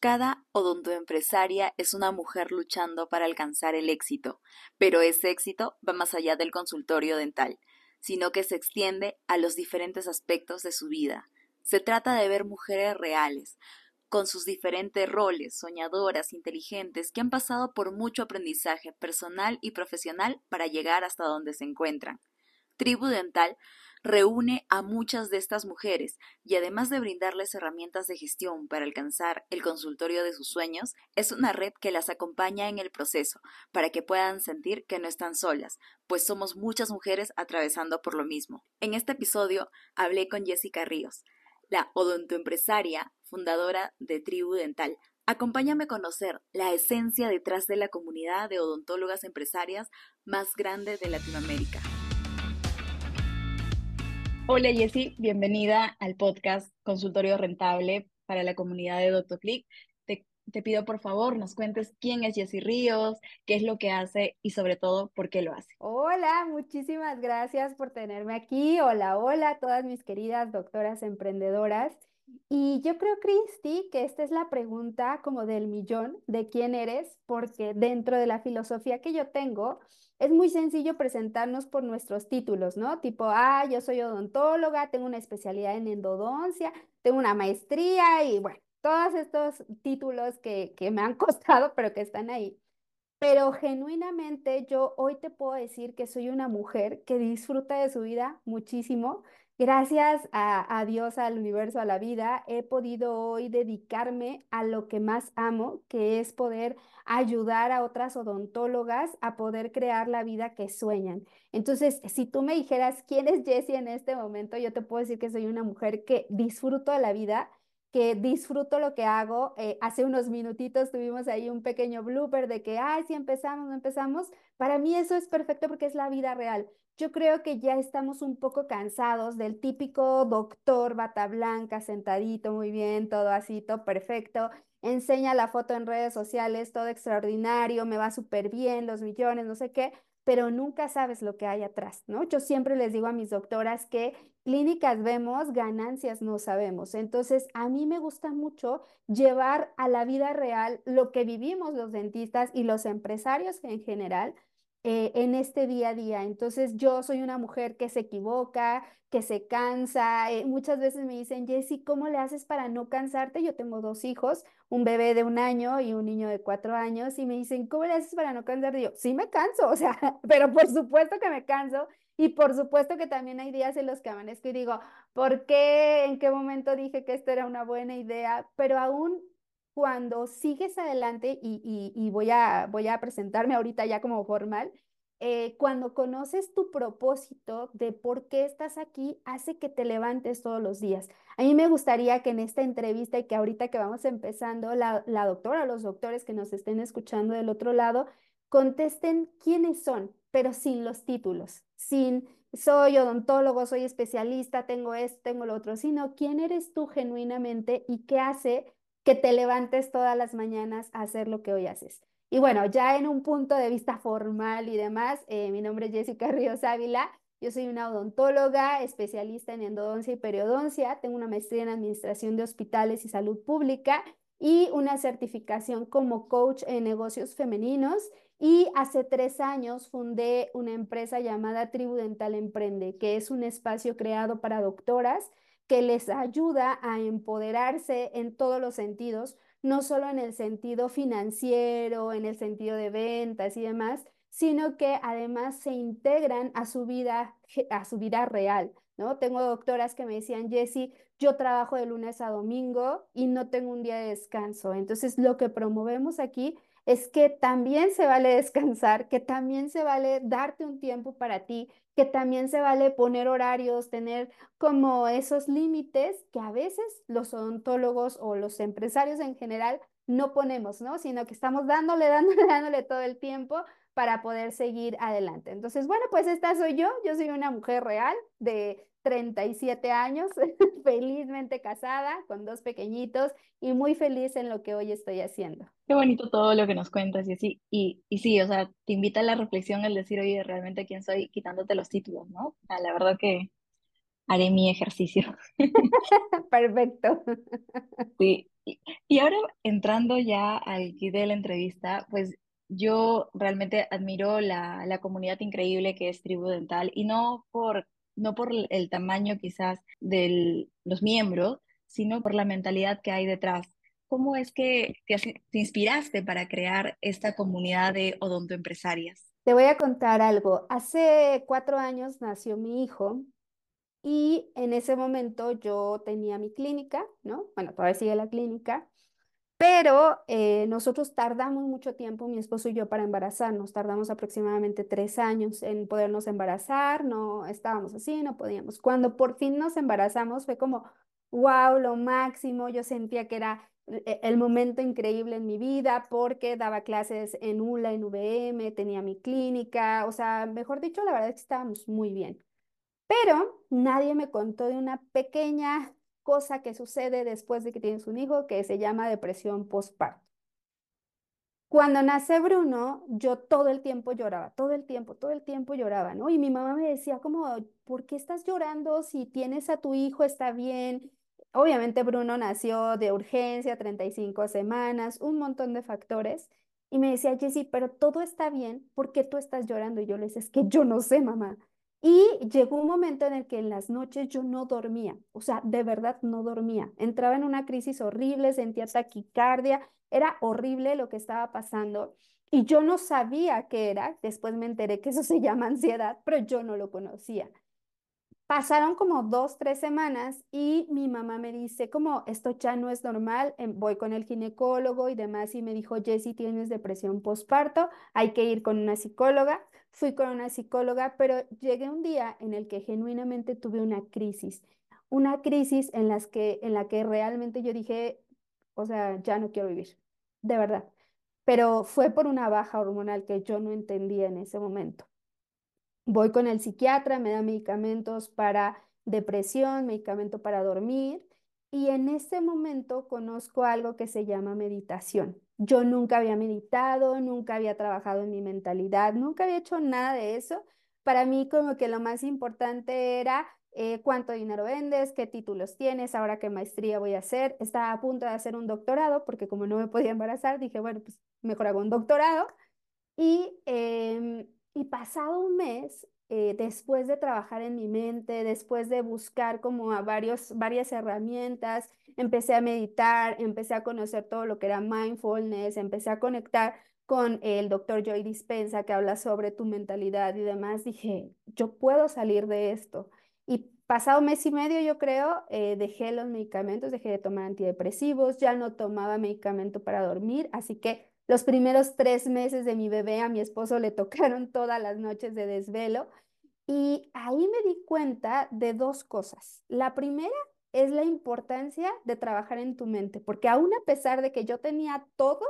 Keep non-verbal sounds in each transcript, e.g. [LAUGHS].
Cada odontoempresaria es una mujer luchando para alcanzar el éxito, pero ese éxito va más allá del consultorio dental, sino que se extiende a los diferentes aspectos de su vida. Se trata de ver mujeres reales, con sus diferentes roles, soñadoras, inteligentes, que han pasado por mucho aprendizaje personal y profesional para llegar hasta donde se encuentran. Tribu Dental reúne a muchas de estas mujeres y además de brindarles herramientas de gestión para alcanzar el consultorio de sus sueños, es una red que las acompaña en el proceso para que puedan sentir que no están solas, pues somos muchas mujeres atravesando por lo mismo. En este episodio hablé con Jessica Ríos, la odontoempresaria fundadora de Tribu Dental. Acompáñame a conocer la esencia detrás de la comunidad de odontólogas empresarias más grande de Latinoamérica. Hola Jessy, bienvenida al podcast Consultorio Rentable para la comunidad de DoctorClick. Te, te pido por favor nos cuentes quién es Jessy Ríos, qué es lo que hace y sobre todo por qué lo hace. Hola, muchísimas gracias por tenerme aquí. Hola, hola a todas mis queridas doctoras emprendedoras. Y yo creo, Cristi, que esta es la pregunta como del millón de quién eres, porque dentro de la filosofía que yo tengo, es muy sencillo presentarnos por nuestros títulos, ¿no? Tipo, ah, yo soy odontóloga, tengo una especialidad en endodoncia, tengo una maestría y bueno, todos estos títulos que, que me han [LAUGHS] costado, pero que están ahí. Pero genuinamente yo hoy te puedo decir que soy una mujer que disfruta de su vida muchísimo, Gracias a, Dios, al universo, a la vida, he podido hoy dedicarme a lo que más amo, que es poder ayudar a otras odontólogas a poder crear la vida que sueñan. Entonces, si tú me dijeras quién es Jessie en este momento, yo te puedo decir que soy una mujer que disfruto de la vida, que disfruto lo que hago. Eh, hace unos minutitos tuvimos ahí un pequeño blooper de que, ay, si empezamos, no empezamos. Para mí eso es perfecto porque es la vida real. Yo creo que ya estamos un poco cansados del típico doctor bata blanca, sentadito, muy bien, todo así, todo perfecto. Enseña la foto en redes sociales, todo extraordinario, me va súper bien, los millones, no sé qué, pero nunca sabes lo que hay atrás, ¿no? Yo siempre les digo a mis doctoras que clínicas vemos, ganancias no sabemos. Entonces, a mí me gusta mucho llevar a la vida real lo que vivimos los dentistas y los empresarios en general eh, en este día a día. Entonces yo soy una mujer que se equivoca, que se cansa. Eh, muchas veces me dicen, Jessy, ¿cómo le haces para no cansarte? Yo tengo dos hijos, un bebé de un año y un niño de cuatro años, y me dicen, ¿cómo le haces para no cansarte? Y yo, sí me canso, [LAUGHS] o sea, pero por supuesto que me canso. Y por supuesto que también hay días en los que amanezco y digo, ¿por qué? ¿En qué momento dije que esto era una buena idea? Pero aún cuando sigues adelante, y, voy, a, voy a presentarme ahorita ya como formal, eh, cuando conoces tu propósito de por qué estás aquí, hace que te levantes todos los días. A mí me gustaría que en esta entrevista y que ahorita que vamos empezando, la, la doctora, los doctores que nos estén escuchando del otro lado, contesten quiénes son, pero sin los títulos, sin soy odontólogo, soy especialista, tengo esto, tengo lo otro, sino quién eres tú genuinamente y qué hace que te levantes todas las mañanas a hacer lo que hoy haces. Y bueno, ya en un punto de vista formal y demás, eh, mi nombre es Jessica Ríos Ávila. Yo soy una odontóloga, especialista en endodoncia y periodoncia. Tengo una maestría en administración de hospitales y salud pública y una certificación como coach en negocios femeninos. Y hace tres años fundé una empresa llamada Tribu Dental Emprende, que es un espacio creado para doctoras que les ayuda a empoderarse en todos los sentidos, no solo en el sentido financiero, en el sentido de ventas y demás, sino que además se integran a su vida, a su vida real, ¿no? Tengo doctoras que me decían, Jessy, yo trabajo de lunes a domingo y no tengo un día de descanso. Entonces, lo que promovemos aquí es que también se vale [LAUGHS] descansar, que también se vale darte un tiempo para ti, que también se vale poner horarios, tener como esos límites que a veces los odontólogos o los empresarios en general no ponemos, ¿no? Sino que estamos dándole, [LAUGHS] dándole, dándole todo el tiempo para poder seguir adelante. Entonces, bueno, pues esta soy yo, yo soy una mujer real de 37 años, [LAUGHS] felizmente casada, con dos pequeñitos y muy feliz en lo que hoy estoy haciendo. Qué bonito todo lo que nos cuentas y así. Y, y sí, o sea, te invita a la reflexión el decir, oye, realmente quién soy quitándote los títulos, ¿no? la verdad que haré mi ejercicio. [LAUGHS] [LAUGHS] Perfecto. Sí, Y ahora entrando ya al kit de la entrevista, pues yo realmente admiro la, la comunidad increíble que es Tribu Dental y no por, no por el tamaño quizás de los miembros, sino por la mentalidad que hay detrás. ¿Cómo es que te inspiraste para crear esta comunidad de odontoempresarias? Te voy a contar algo. Hace cuatro años nació mi hijo y en ese momento yo tenía mi clínica, ¿no? Bueno, todavía sigue la clínica. Pero eh, nosotros tardamos mucho tiempo, mi esposo y yo, para embarazarnos. Tardamos aproximadamente tres años en podernos embarazar. No estábamos así, no podíamos. Cuando por fin nos embarazamos fue como, wow, lo máximo. Yo sentía que era e- el momento increíble en mi vida porque daba clases en ULA, en VM, tenía mi clínica. O sea, mejor dicho, la verdad es que estábamos muy bien. Pero nadie me contó de una pequeña cosa que sucede después de que tienes un hijo que se llama depresión postparto. Cuando nace Bruno, yo todo el tiempo lloraba, todo el tiempo, todo el tiempo lloraba, ¿no? Y mi mamá me decía como, ¿por qué estás llorando si tienes a tu hijo, está bien? Obviamente Bruno nació de urgencia, 35 semanas, un montón de factores. Y me decía, Jessy, pero todo está bien, ¿por qué tú estás llorando? Y yo le decía, es que yo no sé, mamá. Y llegó un momento en el que en las noches yo no dormía, o sea, de verdad no dormía. Entraba en una crisis horrible, sentía taquicardia, era horrible lo que estaba pasando y yo no sabía qué era. Después me enteré que eso se llama ansiedad, pero yo no lo conocía. Pasaron como dos, tres semanas y mi mamá me dice, como esto ya no es normal, em, voy con el ginecólogo y demás y me dijo, Jessy, tienes depresión postparto, hay que ir con una psicóloga. Fui con una psicóloga, pero llegué un día en el que genuinamente tuve una crisis, una crisis en las que, en la que realmente yo dije, o sea, ya no quiero vivir, de verdad. Pero fue por una baja hormonal que yo no entendía en ese momento. Voy con el psiquiatra, me da medicamentos para depresión, medicamento para dormir y en ese momento conozco algo que se llama meditación. Yo nunca había meditado, nunca había trabajado en mi mentalidad, nunca había hecho nada de eso. Para mí como que lo más importante era eh, cuánto dinero vendes, qué títulos tienes, ahora qué maestría voy a hacer. Estaba a punto de hacer un doctorado porque como no me podía embarazar, dije, bueno, pues mejor hago un doctorado. Y, em, y pasado un mes, eh, después de trabajar en mi mente, después de buscar como a varios, varias herramientas, empecé a meditar, empecé a conocer todo lo que era mindfulness, empecé a conectar con el doctor Joy Dispensa que habla sobre tu mentalidad y demás, dije, yo puedo salir de esto. Y pasado mes y medio, yo creo, eh, dejé los medicamentos, dejé de tomar antidepresivos, ya no tomaba medicamento para dormir, así que los primeros tres meses de mi bebé a mi esposo le [LAUGHS] tocaron todas las noches de desvelo y ahí me di cuenta de dos cosas. La primera es la importancia de trabajar en tu mente, porque aún a pesar de que yo tenía todo,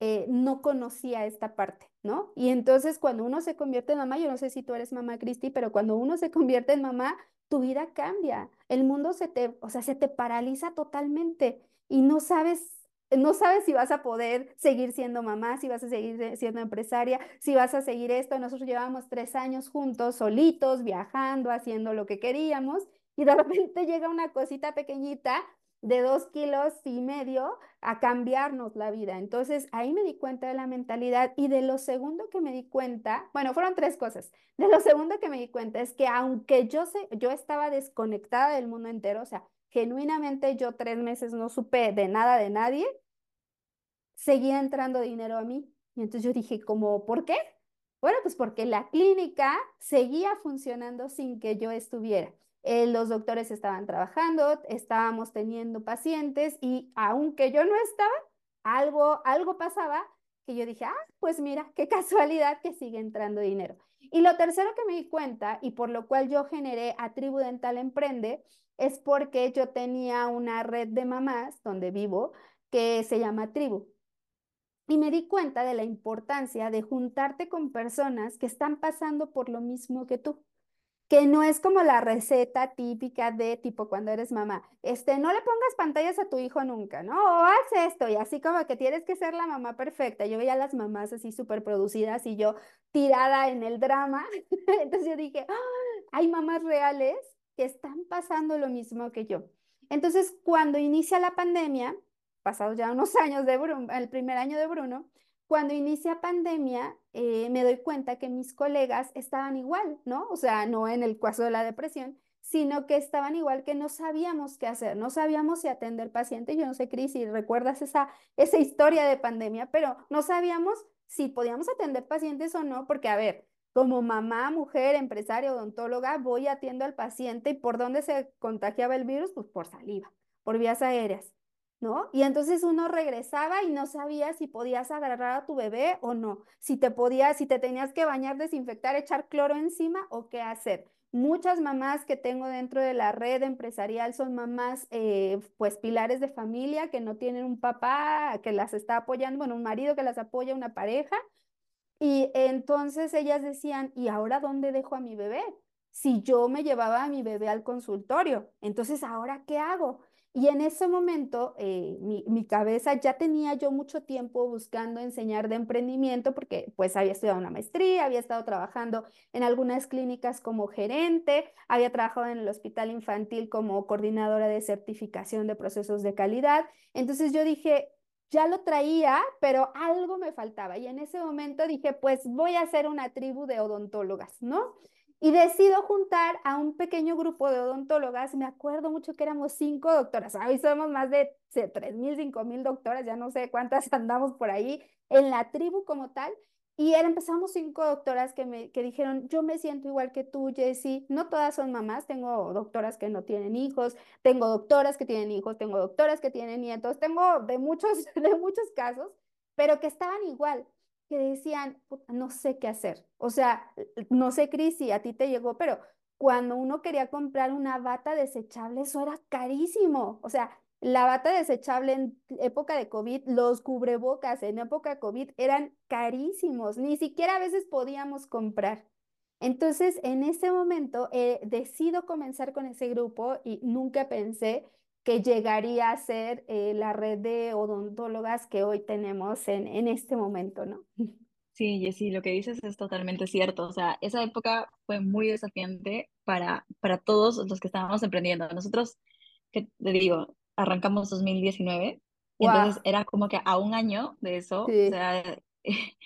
eh, no conocía esta parte, ¿no? Y entonces cuando uno se convierte en mamá, yo no sé si tú eres mamá, Cristi, pero cuando uno se convierte en mamá, tu vida cambia, el mundo se te, o sea, se te paraliza totalmente y no sabes, no sabes si vas a poder seguir siendo mamá, si vas a seguir siendo empresaria, si vas a seguir esto. Nosotros llevamos tres años juntos, solitos, viajando, haciendo lo que queríamos y de [LAUGHS] repente llega una cosita pequeñita de dos kilos y medio a cambiarnos la vida. Entonces ahí me di cuenta de la mentalidad y de lo segundo que me di cuenta, bueno, fueron tres cosas. De lo segundo que me di cuenta es que aunque yo sé, yo estaba desconectada del mundo entero, o sea, genuinamente yo tres meses no supe de nada de nadie, seguía entrando dinero a mí. Y entonces yo dije, como, ¿por qué? Bueno, pues porque la clínica seguía funcionando sin que yo estuviera. Eh, los doctores estaban trabajando, estábamos teniendo pacientes y aunque yo no estaba, algo, algo pasaba que yo dije, ah, pues mira, qué [LAUGHS] casualidad que sigue entrando dinero. Y lo tercero que me di cuenta y por lo cual yo generé a Tribu Dental Emprende es porque yo tenía una red de mamás donde vivo que se llama Tribu. Y me di cuenta de la importancia de juntarte con personas que están pasando por lo mismo que tú que no es como la receta típica de tipo cuando eres mamá, este, no le pongas pantallas a tu hijo nunca, ¿no? O haz esto y así como que tienes que ser la mamá perfecta. Yo veía a las mamás así súper producidas y yo tirada en el drama. [LAUGHS] Entonces yo dije, ¡Ah! hay mamás reales que están pasando lo mismo que yo. Entonces, cuando inicia la pandemia, pasados ya unos [LAUGHS] años de Bruno, el primer año de Bruno, cuando inicia pandemia, eh, me doy cuenta que mis colegas estaban igual, ¿no? O sea, no en el caso de la depresión, sino que estaban igual que no sabíamos qué hacer, no sabíamos si atender pacientes. Yo no sé, Cris, si recuerdas esa, esa historia de pandemia, pero no sabíamos si podíamos atender pacientes o no, porque a ver, como mamá, mujer, empresaria, odontóloga, voy atiendo al paciente y por dónde se contagiaba el virus, pues por saliva, por vías aéreas, Y entonces uno regresaba y no sabía si podías agarrar a tu bebé o no, si te podías, si te tenías que bañar, desinfectar, echar cloro encima o qué hacer. Muchas mamás que tengo dentro de la red empresarial son mamás, eh, pues pilares de familia que no tienen un papá que las está apoyando, bueno, un marido que las apoya, una pareja. Y entonces ellas decían, ¿y ahora dónde dejo a mi bebé? Si yo me llevaba a mi bebé al consultorio, entonces ¿ahora qué hago? Y en ese momento, eh, mi, mi, cabeza ya tenía yo mucho tiempo buscando enseñar de emprendimiento porque pues había estudiado una maestría, había estado trabajando en algunas clínicas como gerente, había trabajado en el hospital infantil como coordinadora de certificación de procesos de calidad. Entonces yo dije, ya lo traía, pero algo me faltaba. Y en ese momento dije, pues voy a hacer una tribu de odontólogas, ¿no? Y decido juntar a un pequeño grupo de odontólogas. Me acuerdo mucho que éramos cinco doctoras. Hoy somos más de tres mil, cinco mil doctoras, ya no sé cuántas [LAUGHS] andamos por ahí en la tribu como tal. Y empezamos cinco doctoras que me que dijeron, yo me siento igual que tú, Jessie. No todas son mamás, tengo doctoras que no tienen hijos, tengo doctoras que tienen hijos, tengo doctoras que tienen nietos, tengo de muchos, [LAUGHS] de muchos casos, pero que estaban igual que decían, no sé qué hacer. O sea, no sé, Cris, si a ti te llegó, pero cuando uno quería comprar una bata desechable, eso era carísimo. O sea, la bata desechable en época de COVID, los cubrebocas en época de COVID eran carísimos, ni siquiera a veces podíamos comprar. Entonces, en ese momento, eh, decido comenzar con ese grupo y nunca pensé que llegaría a ser eh, la red de odontólogas que hoy tenemos en, en este momento, ¿no? [LAUGHS] Sí, Jessy, lo que dices es totalmente cierto. O sea, esa época fue muy desafiante para, para todos los que estábamos emprendiendo. Nosotros, que te digo, arrancamos 2019 y entonces era como que a un año de eso, o sea, [LAUGHS]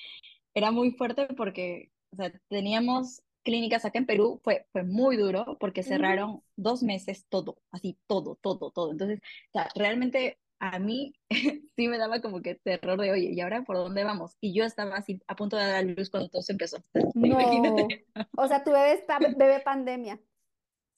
era muy fuerte porque, o sea, teníamos clínicas acá en Perú fue, fue muy duro porque cerraron dos meses todo, así todo, todo, todo. Entonces, o sea, realmente a mí [LAUGHS] sí me daba como que terror de, oye, ¿y ahora por dónde vamos? Y yo estaba así a punto de dar luz cuando todo se empezó. [LAUGHS] No. O sea, tu bebé está bebé pandemia.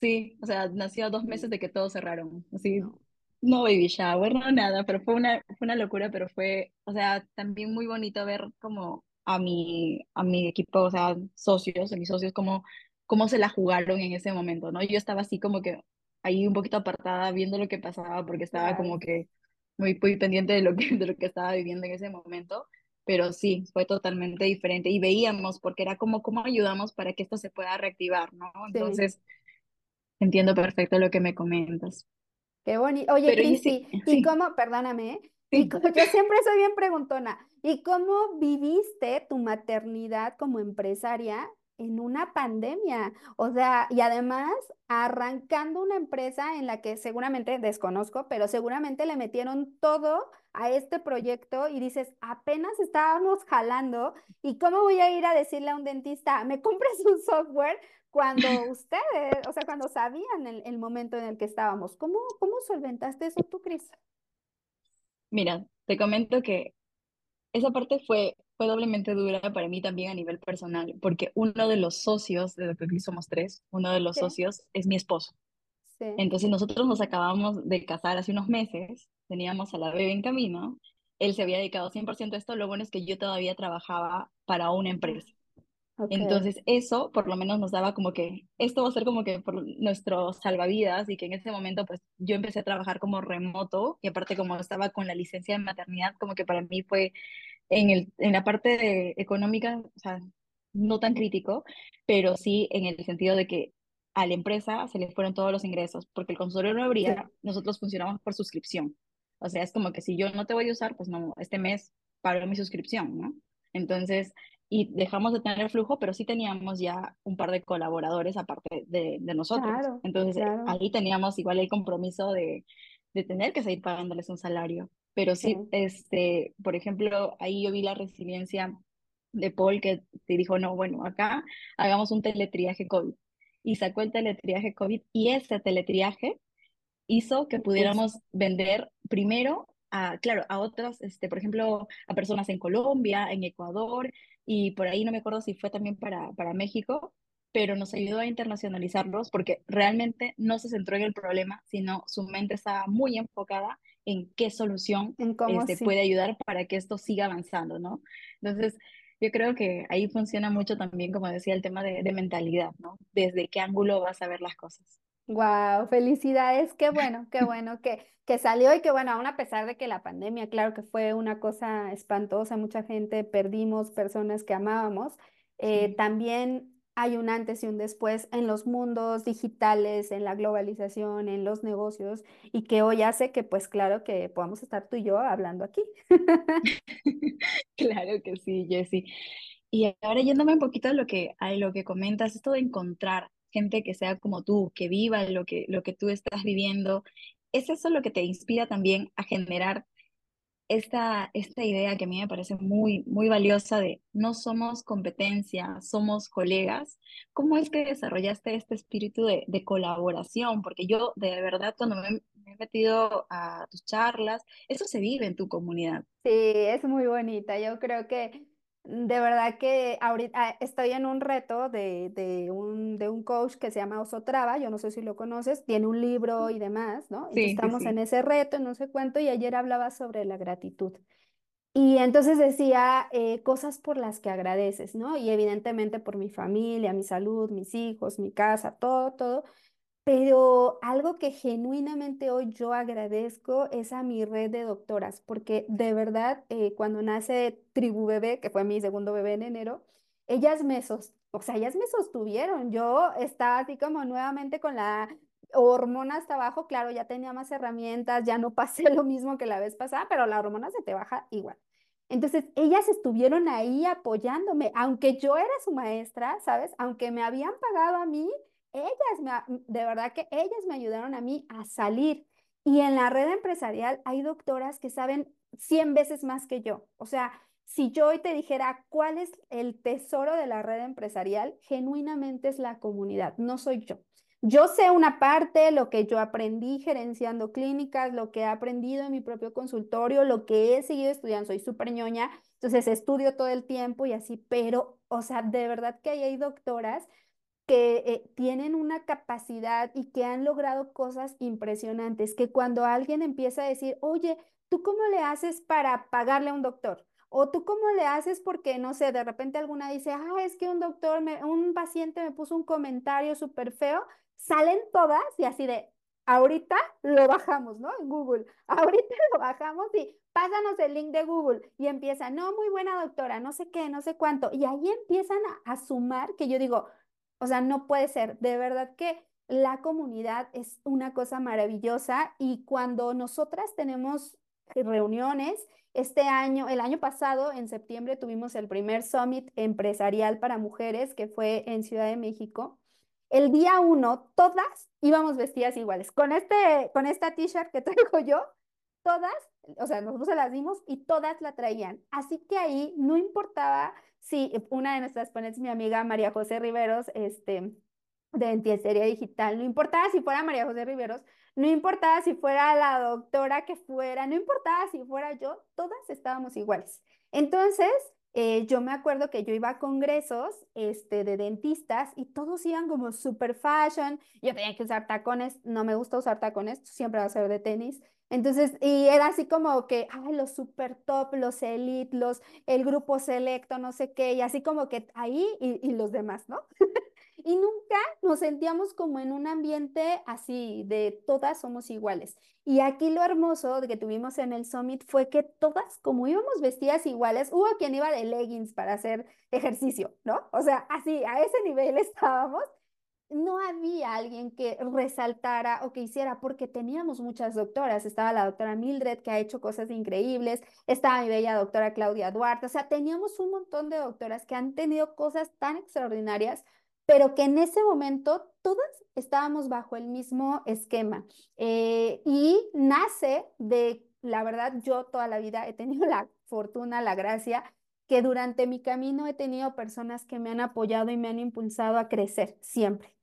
Sí, o sea, nació dos meses de que todos cerraron. Así, no, no baby shower, no nada, pero fue una, fue una locura, pero fue, o sea, también muy bonito ver como a mi, a mi equipo, o sea, socios, a mis socios, cómo, cómo se la jugaron en ese momento, ¿no? Yo estaba así como que ahí un poquito apartada viendo lo que pasaba porque estaba como que muy, muy pendiente de lo que, [LAUGHS] de lo que estaba viviendo en ese momento, pero sí, fue totalmente diferente y veíamos porque era como cómo ayudamos para que esto se pueda reactivar, ¿no? Entonces, entiendo perfecto lo que me comentas. Qué bonito. Oye, Cristi, ¿y cómo, perdóname, y yo siempre soy bien preguntona, ¿y cómo viviste tu maternidad como empresaria en una pandemia? O sea, y además arrancando una empresa en la que seguramente desconozco, pero seguramente le metieron todo a este proyecto y dices, apenas estábamos jalando, ¿y cómo voy a ir a decirle a un dentista, me compres [LAUGHS] un software? Cuando [LAUGHS] ustedes, o sea, cuando sabían el, el momento en el que estábamos, ¿cómo, cómo solventaste eso tú, Cris? Mira, te comento que esa parte fue, fue doblemente dura para mí también a nivel personal, porque uno de los socios, de que somos tres, uno de los socios es mi esposo. Sí. Entonces nosotros nos acabamos de casar hace unos meses, teníamos a la bebé en camino, él se había dedicado 100% a esto, lo bueno es que yo todavía trabajaba para una empresa. Entonces eso por lo menos nos daba como que esto va a ser como que por nuestro salvavidas y que en ese momento pues yo empecé a trabajar como remoto y aparte como estaba con la licencia de maternidad como que para mí fue en, el, en la parte de económica, o sea, no tan crítico, pero sí en el sentido de que a la empresa se le fueron todos los ingresos porque el consultorio no abría, nosotros funcionamos por suscripción. O sea, es como que si yo no te voy a usar, pues no, este mes paro mi suscripción, ¿no? Entonces, y dejamos de tener flujo, pero sí teníamos ya un par de colaboradores aparte de, de nosotros. Claro, Entonces claro. ahí teníamos igual el compromiso de, de tener que seguir pagándoles un salario. Pero sí, Sí. este, por ejemplo, ahí yo vi la resiliencia de Paul que te dijo, no, bueno, acá hagamos un teletriaje COVID. Y sacó el teletriaje COVID y ese teletriaje hizo que pudiéramos vender primero a, claro, a otras, este, por ejemplo, a personas en Colombia, en Ecuador, y por ahí no me acuerdo si fue también para, para México, pero nos ayudó a internacionalizarlos porque realmente no se centró en el problema, sino su mente estaba muy enfocada en qué solución En este, sí. puede ayudar para que esto siga avanzando, ¿no? Entonces, yo creo que ahí funciona mucho también, como decía, el tema de, de mentalidad, ¿no? Desde qué ángulo vas a ver las cosas. Wow, felicidades, qué bueno, qué [LAUGHS] bueno que, que salió y que bueno, aún a pesar de que la pandemia, claro que fue una cosa espantosa, mucha gente perdimos personas que amábamos, eh, Sí. también hay un antes y un después en los mundos digitales, en la globalización, en los negocios y que hoy hace que pues claro que podamos estar tú y yo hablando aquí. [LAUGHS] Claro que sí, Jessy. Y ahora yéndome un poquito a lo que, a lo que comentas, esto de encontrar gente que sea como tú, que viva lo que, lo que tú estás viviendo, ¿es eso lo que te inspira también a generar esta, esta idea que a mí me parece muy, muy valiosa de no somos competencia, somos colegas? ¿Cómo es que desarrollaste este espíritu de, de colaboración? Porque yo de verdad cuando me, me he metido a tus charlas, eso se vive en tu comunidad. Sí, es muy bonita. Yo creo que de verdad que ahorita estoy en un reto de, de un, de un coach que se llama Osotrava, yo no sé si lo conoces, tiene un libro y demás, ¿no? Sí, sí, estamos en ese reto, no sé cuánto, y ayer hablaba sobre la gratitud. Y entonces decía eh, cosas por las que agradeces, ¿no? Y evidentemente por mi familia, mi salud, mis hijos, mi casa, todo, todo. Pero algo que genuinamente hoy yo agradezco es a mi red de doctoras, porque de verdad, eh, cuando nace Tribu Bebé, que fue mi segundo bebé en enero, ellas me sos, o sea, ellas me sostuvieron. Yo estaba así como nuevamente con la hormona hasta abajo, claro, ya tenía más herramientas, ya no [LAUGHS] pasé lo mismo que la vez pasada, pero la hormona se te baja igual. Entonces, ellas estuvieron ahí apoyándome, aunque yo era su maestra, ¿sabes? Aunque me habían pagado a mí ellas me, de verdad que ellas me ayudaron a mí a salir. Y en la red empresarial hay doctoras que saben 100 veces más que yo. O sea, si yo hoy te dijera cuál es el tesoro de la red empresarial, genuinamente es la comunidad, no soy yo. Yo sé una parte, lo que yo aprendí gerenciando clínicas, lo que he aprendido en mi propio consultorio, lo que he seguido estudiando, soy súper ñoña, entonces estudio todo el tiempo y así, pero, o sea, de verdad que ahí hay doctoras que eh, tienen una capacidad y que han logrado cosas impresionantes, que cuando alguien empieza a decir, oye, ¿tú cómo le haces para pagarle a un doctor? O tú cómo le haces porque, no sé, de repente alguna dice, ah, es que un doctor, me- un paciente me puso un comentario súper feo, salen todas y así de, ahorita lo bajamos, ¿no? En Google, [LAUGHS] ahorita lo bajamos y pásanos el link de Google y empieza, no, muy buena doctora, no sé qué, no sé cuánto, y ahí empiezan a, a sumar que yo digo, o sea, no puede ser. De verdad que la comunidad es una cosa maravillosa y cuando nosotras tenemos reuniones, este año, el año pasado, en septiembre, tuvimos el primer Summit empresarial para mujeres que fue en Ciudad de México. El día uno, todas íbamos vestidas iguales. Con este, con esta t-shirt que [LAUGHS] traigo yo, todas, o sea, nosotros se las dimos y todas la traían. Así que ahí no importaba si una de nuestras ponentes, mi amiga María José Riveros, este, de Entiesería Digital, no importaba si fuera María José Riveros, no importaba si fuera la doctora que fuera, no importaba si fuera yo, todas estábamos iguales. Entonces, eh, yo me acuerdo que yo iba a congresos este, de dentistas y todos iban como super fashion. Yo tenía que usar tacones, no me gusta usar tacones, siempre va a ser de tenis. Entonces, y era así como que, ay, los super top, los elite, los, el grupo selecto, no sé qué, y así como que ahí y, y los demás, ¿no? [LAUGHS] Y nunca nos sentíamos como en un ambiente así de todas somos iguales. Y aquí lo hermoso que tuvimos en el Summit fue que todas, como íbamos vestidas iguales, hubo quien iba de leggings para hacer ejercicio, ¿no? O sea, así, a ese nivel [LAUGHS] estábamos. No había alguien que resaltara o que hiciera, porque teníamos muchas doctoras. Estaba la doctora Mildred, que ha hecho cosas increíbles, estaba mi bella doctora Claudia Duarte, o sea, teníamos un montón de doctoras que han tenido cosas tan extraordinarias, pero que en ese momento todas estábamos bajo el mismo esquema. Eh, y nace de, la verdad, yo toda la vida he tenido [LAUGHS] la fortuna, la gracia que durante mi camino he tenido personas que me han apoyado y me han impulsado a crecer siempre.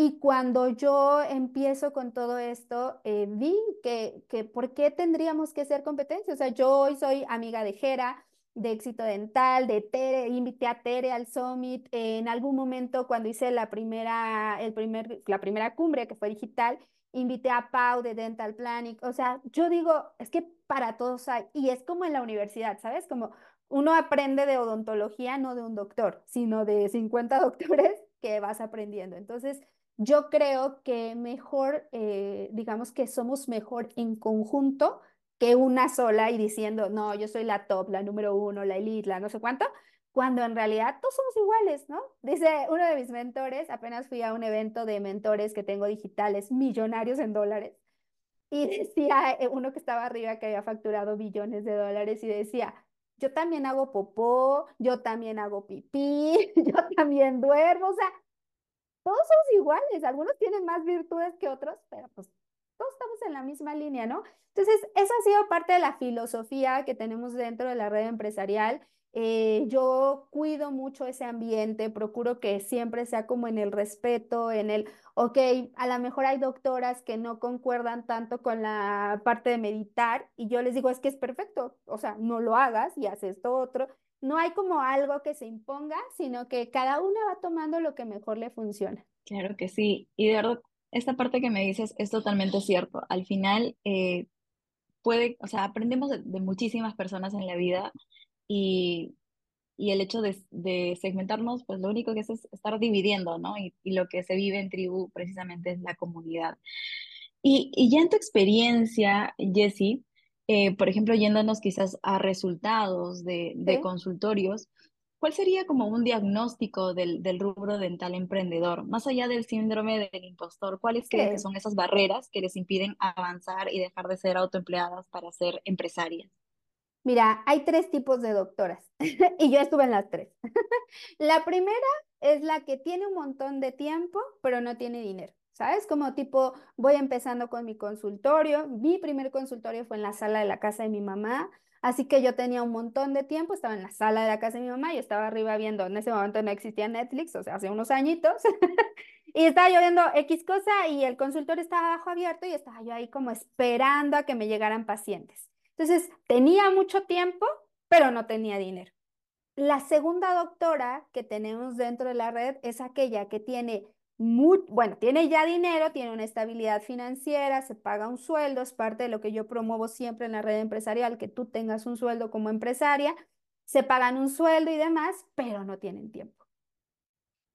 Y cuando yo empiezo con todo esto, eh, vi que, que por qué tendríamos que ser competencia. O sea, yo hoy soy amiga de Jera, de Éxito Dental, de Tere, invité a Tere al Summit. en algún momento, cuando hice la primera, el primer, la primera cumbre, que fue digital, invité a Pau de Dental Planning. O sea, yo digo, es que para todos hay, y es como en la universidad, ¿sabes? Como uno aprende de odontología, no de un doctor, sino de 50 [LAUGHS] doctores que vas aprendiendo. Entonces, yo creo que mejor, eh, digamos que somos mejor en conjunto que una sola y diciendo, no, yo soy la top, la número uno, la elite, la no sé cuánto, cuando en realidad todos somos iguales, ¿no? Dice uno de mis mentores, apenas fui a un evento de mentores que tengo digitales, millonarios en dólares, y [LAUGHS] decía eh, uno que estaba arriba que había facturado billones de dólares y decía, yo también hago popó, yo también hago pipí, [LAUGHS] yo también duermo, o sea, todos somos iguales, algunos tienen más virtudes que otros, pero pues todos estamos en la misma línea, ¿no? Entonces, esa ha sido parte de la filosofía que tenemos dentro de la red empresarial. Eh, yo cuido mucho ese ambiente, procuro que siempre sea como en el respeto, en el, ok, a lo mejor hay doctoras que no concuerdan tanto con la parte de meditar y yo les digo, es que es perfecto, o sea, no lo hagas y haz esto otro no hay como algo que se imponga, sino que cada una va tomando lo que mejor le funciona. Claro que sí. Y de verdad, esta parte que me dices es totalmente cierto. Al final, eh, puede, o sea, aprendemos de, muchísimas personas en la vida y, y el hecho de, de, segmentarnos, pues lo único que es es estar dividiendo, ¿no? Y, y, lo que se vive en tribu precisamente es la comunidad. Y, y ya en tu experiencia, Jessie, eh, por ejemplo, yéndonos quizás a resultados de, de consultorios, ¿cuál sería como un diagnóstico del, del, rubro dental emprendedor? Más allá del síndrome del impostor, ¿cuáles crees que son esas barreras que les impiden avanzar y dejar de ser autoempleadas para ser empresarias? Mira, hay tres tipos de doctoras [LAUGHS] y yo estuve en las tres. [LAUGHS] la primera es la que tiene un montón de tiempo, pero no tiene dinero. ¿Sabes? Como tipo, voy empezando con mi consultorio. Mi primer consultorio fue en la sala de la casa de mi mamá. Así que yo tenía un montón de tiempo, estaba en la sala de la casa de mi mamá y estaba arriba viendo, en ese momento no existía Netflix, o sea, hace unos añitos, [LAUGHS] y estaba yo viendo X cosa y el consultorio estaba abajo abierto y estaba yo ahí como esperando a que me llegaran pacientes. Entonces, tenía mucho tiempo, pero no tenía dinero. La segunda doctora que tenemos dentro de la red es aquella que tiene bueno, tiene ya dinero, tiene una estabilidad financiera, se paga un sueldo, es parte de lo que yo promuevo siempre en la red empresarial, que tú tengas un sueldo como empresaria, se pagan un sueldo y demás, pero no tienen tiempo.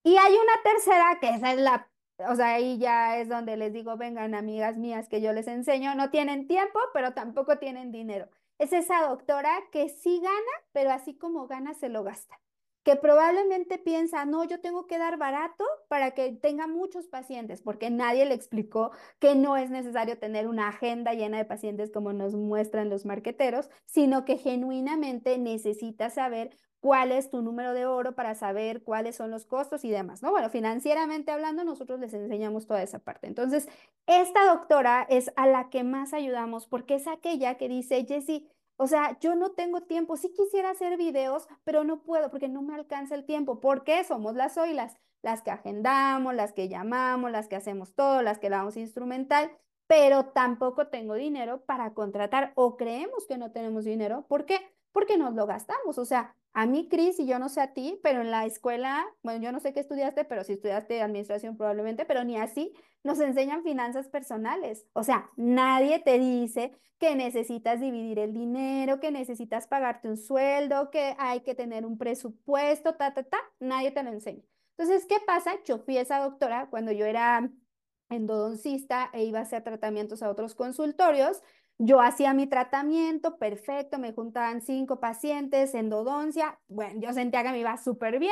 Y hay una tercera, que esa es la, o sea, ahí ya es donde les digo, vengan amigas mías que yo les enseño, no tienen tiempo, pero tampoco tienen dinero. Es esa doctora que sí gana, pero así como gana, se lo gasta que probablemente piensa, no, yo tengo que dar barato para que tenga muchos pacientes, porque nadie le explicó que no es necesario tener una agenda llena de pacientes como nos muestran los marqueteros, sino que genuinamente necesitas saber cuál es tu número de oro para saber cuáles son los costos y demás, ¿no? Bueno, financieramente hablando, nosotros les enseñamos toda esa parte. Entonces, esta doctora es a la que más ayudamos porque es aquella que dice, Jessie, o sea, yo no tengo tiempo. Sí quisiera hacer videos, pero no puedo porque no me alcanza el tiempo. ¿Por qué? Somos las oilas, las que agendamos, las que llamamos, las que hacemos todo, las que damos instrumental, pero tampoco tengo dinero para contratar o creemos que no tenemos dinero. ¿Por qué? Porque nos lo gastamos. O sea, a mí, Cris, y yo no sé a ti, pero en la escuela, bueno, yo no sé qué estudiaste, pero si estudiaste administración probablemente, pero ni así nos enseñan finanzas personales. O sea, nadie te dice que necesitas dividir el dinero, que necesitas pagarte un sueldo, que hay que tener un presupuesto, ta, ta, ta. Nadie te lo enseña. Entonces, ¿qué pasa? Yo fui esa doctora cuando yo era endodoncista e iba a hacer tratamientos a otros consultorios yo hacía mi tratamiento, perfecto, me juntaban cinco pacientes, endodoncia, bueno, yo sentía que me iba súper bien,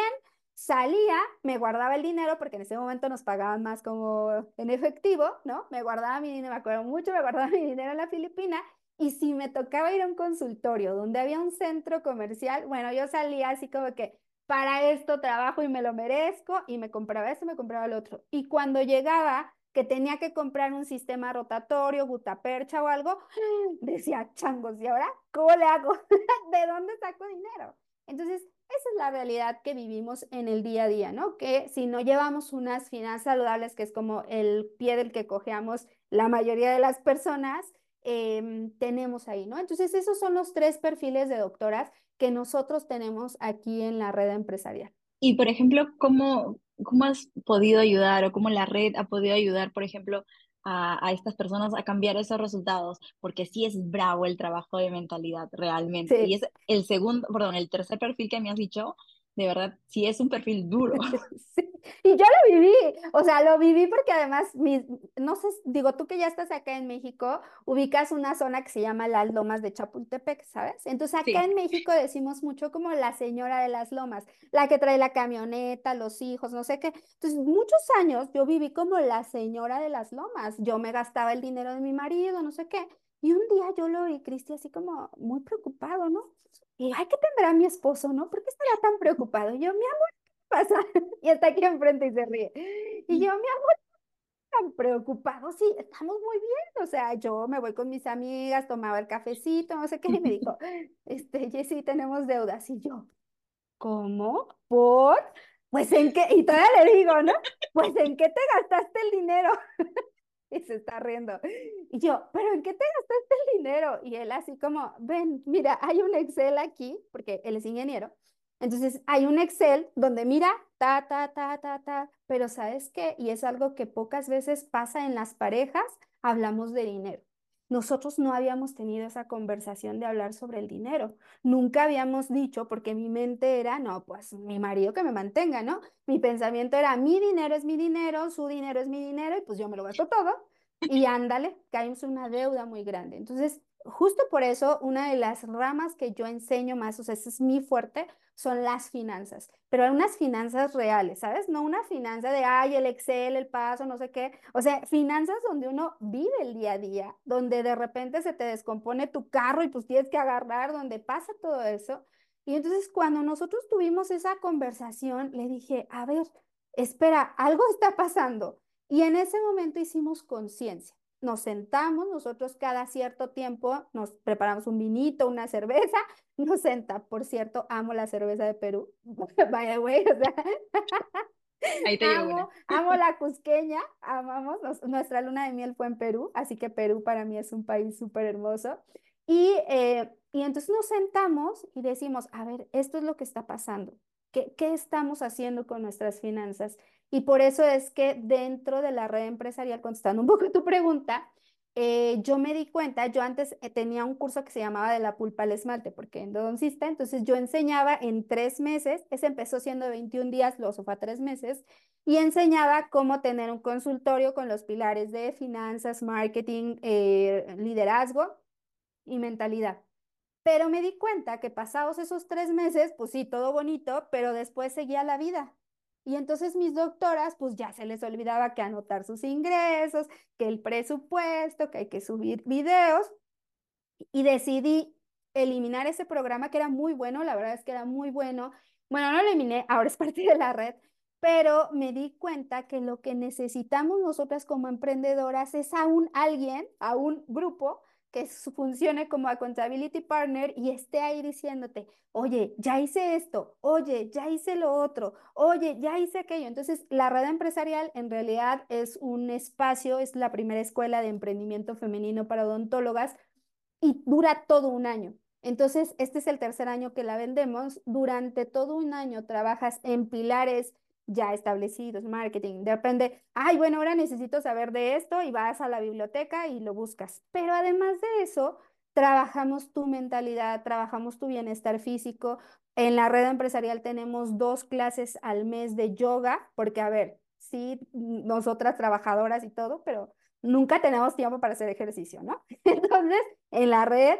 salía, me guardaba el dinero, porque en ese momento nos pagaban más como en efectivo, ¿no? Me guardaba mi dinero, me acuerdo mucho, me guardaba [LAUGHS] mi dinero en la Filipina. Y si me tocaba ir a un consultorio donde había un centro comercial, bueno, yo salía así como que para esto trabajo y me lo merezco y me compraba esto, me compraba el otro. Y cuando llegaba que tenía que comprar un sistema rotatorio, gutapercha o algo, [GASPS] decía, changos, ¿y ahora cómo le hago? [LAUGHS] ¿De dónde saco dinero? Entonces, esa es la realidad que vivimos en el día a día, ¿no? Que si no llevamos unas finanzas saludables, que es como el pie del que cojeamos la mayoría de las personas, em, tenemos ahí, ¿no? Entonces, esos son los tres perfiles de doctoras que nosotros tenemos aquí en la red empresarial. Y, por ejemplo, ¿cómo, cómo has podido ayudar o cómo la red ha podido ayudar, por ejemplo, a, a, estas personas a cambiar esos resultados, porque sí es bravo el trabajo de mentalidad realmente. Sí. Y es el segundo, perdón, el tercer perfil que me has dicho, de verdad, sí es un perfil duro. [LAUGHS] Sí. [LAUGHS] Y yo lo viví, o sea, lo viví porque además, mis, no sé, digo, tú que ya estás acá en México, ubicas una zona que se llama las Lomas de Chapultepec, ¿sabes? Entonces acá sí. en México decimos mucho como la señora de las lomas, la que trae la camioneta, los hijos, no sé qué. Entonces, muchos años yo viví como la señora de las lomas, yo me gastaba el dinero de mi marido, no sé qué. Y un día yo lo vi, Cristi, así como muy preocupado, ¿no? Y, ay, ¿qué tendrá mi esposo, no? ¿Por qué estará tan preocupado? Y yo, mi amor, ¿qué pasa? [LAUGHS] Y está aquí enfrente y se ríe. Y yo, mi amor, tan preocupado, sí, estamos muy bien, o sea, yo me voy con mis amigas, tomaba el cafecito, no sé qué, y me dijo, [LAUGHS] este, Jessy, tenemos deudas, y yo, ¿cómo? ¿Por? Pues en qué, y todavía le digo, ¿no? Pues en qué te gastaste el dinero. [LAUGHS] y se está riendo. Y yo, ¿pero en qué te gastaste el dinero? Y él así como, ven, mira, hay un Excel aquí, porque él es ingeniero. Entonces, hay un Excel donde mira, ta, ta, ta, ta, ta, pero ¿sabes qué? Y es algo que pocas veces pasa en las parejas, hablamos de dinero. Nosotros no habíamos tenido esa conversación de hablar sobre el dinero. Nunca habíamos dicho, porque mi mente era, no, pues mi marido que me mantenga, ¿no? Mi pensamiento era, mi dinero es mi dinero, su dinero es mi dinero, y pues yo me lo gasto todo. Y ándale, caímos en una deuda muy grande. Entonces, justo por eso, una de las ramas que yo enseño más, o sea, ese es mi fuerte, son las finanzas, pero unas finanzas reales, ¿sabes? No una finanza de, ay, el Excel, el paso, no sé qué. O sea, finanzas donde uno vive el día a día, donde de repente se te descompone tu carro y pues tienes que agarrar, donde pasa todo eso. Y entonces cuando nosotros tuvimos esa conversación, le dije, a ver, espera, algo está pasando. Y en ese momento hicimos conciencia nos sentamos, nosotros cada cierto tiempo nos preparamos un vinito, una cerveza, [LAUGHS] nos senta, por cierto, amo la cerveza de Perú, [LAUGHS] vaya güey, o sea, [LAUGHS] Ahí te amo, amo la cusqueña, amamos, nos, nuestra luna de miel fue en Perú, así que Perú para mí es un país súper hermoso. Y, eh, y entonces nos sentamos y decimos, a ver, esto es lo que está pasando, ¿Qué, ¿qué estamos haciendo con nuestras finanzas? Y por eso es que dentro de la red empresarial, contestando un poco [LAUGHS] tu pregunta, eh, yo me di cuenta, yo antes eh, tenía un curso que se llamaba de la pulpa al esmalte, porque endodoncista, entonces yo enseñaba en tres meses, ese empezó siendo 21 días, lo fue tres meses, y enseñaba cómo tener un consultorio con los pilares de finanzas, marketing, eh, liderazgo y mentalidad. Pero me di cuenta que pasados esos tres meses, pues sí, todo bonito, pero después seguía la vida. Y entonces mis doctoras, pues ya se les olvidaba que anotar sus ingresos, que el presupuesto, que hay que subir videos. Y decidí eliminar ese programa que era muy bueno, la verdad es que era muy bueno. Bueno, no lo eliminé, ahora es [LAUGHS] parte de la red, pero me di cuenta que lo que necesitamos nosotras como emprendedoras es a un alguien, a un grupo que funcione como accountability partner y esté ahí diciéndote, oye, ya hice esto, oye, ya hice lo otro, oye, ya hice aquello. Entonces, la red empresarial en realidad es un espacio, es la primera escuela de emprendimiento femenino para odontólogas y dura todo un año. Entonces, este es el tercer año que la vendemos. Durante todo un año trabajas en pilares ya establecidos, marketing, depende, ay, bueno, ahora necesito saber de esto y vas a la biblioteca y lo buscas. Pero además de eso, trabajamos tu mentalidad, trabajamos tu bienestar físico. En la red empresarial tenemos dos clases al mes de yoga, porque a ver, sí, nosotras trabajadoras y todo, pero nunca tenemos tiempo para hacer ejercicio, ¿no? [LAUGHS] Entonces, en la red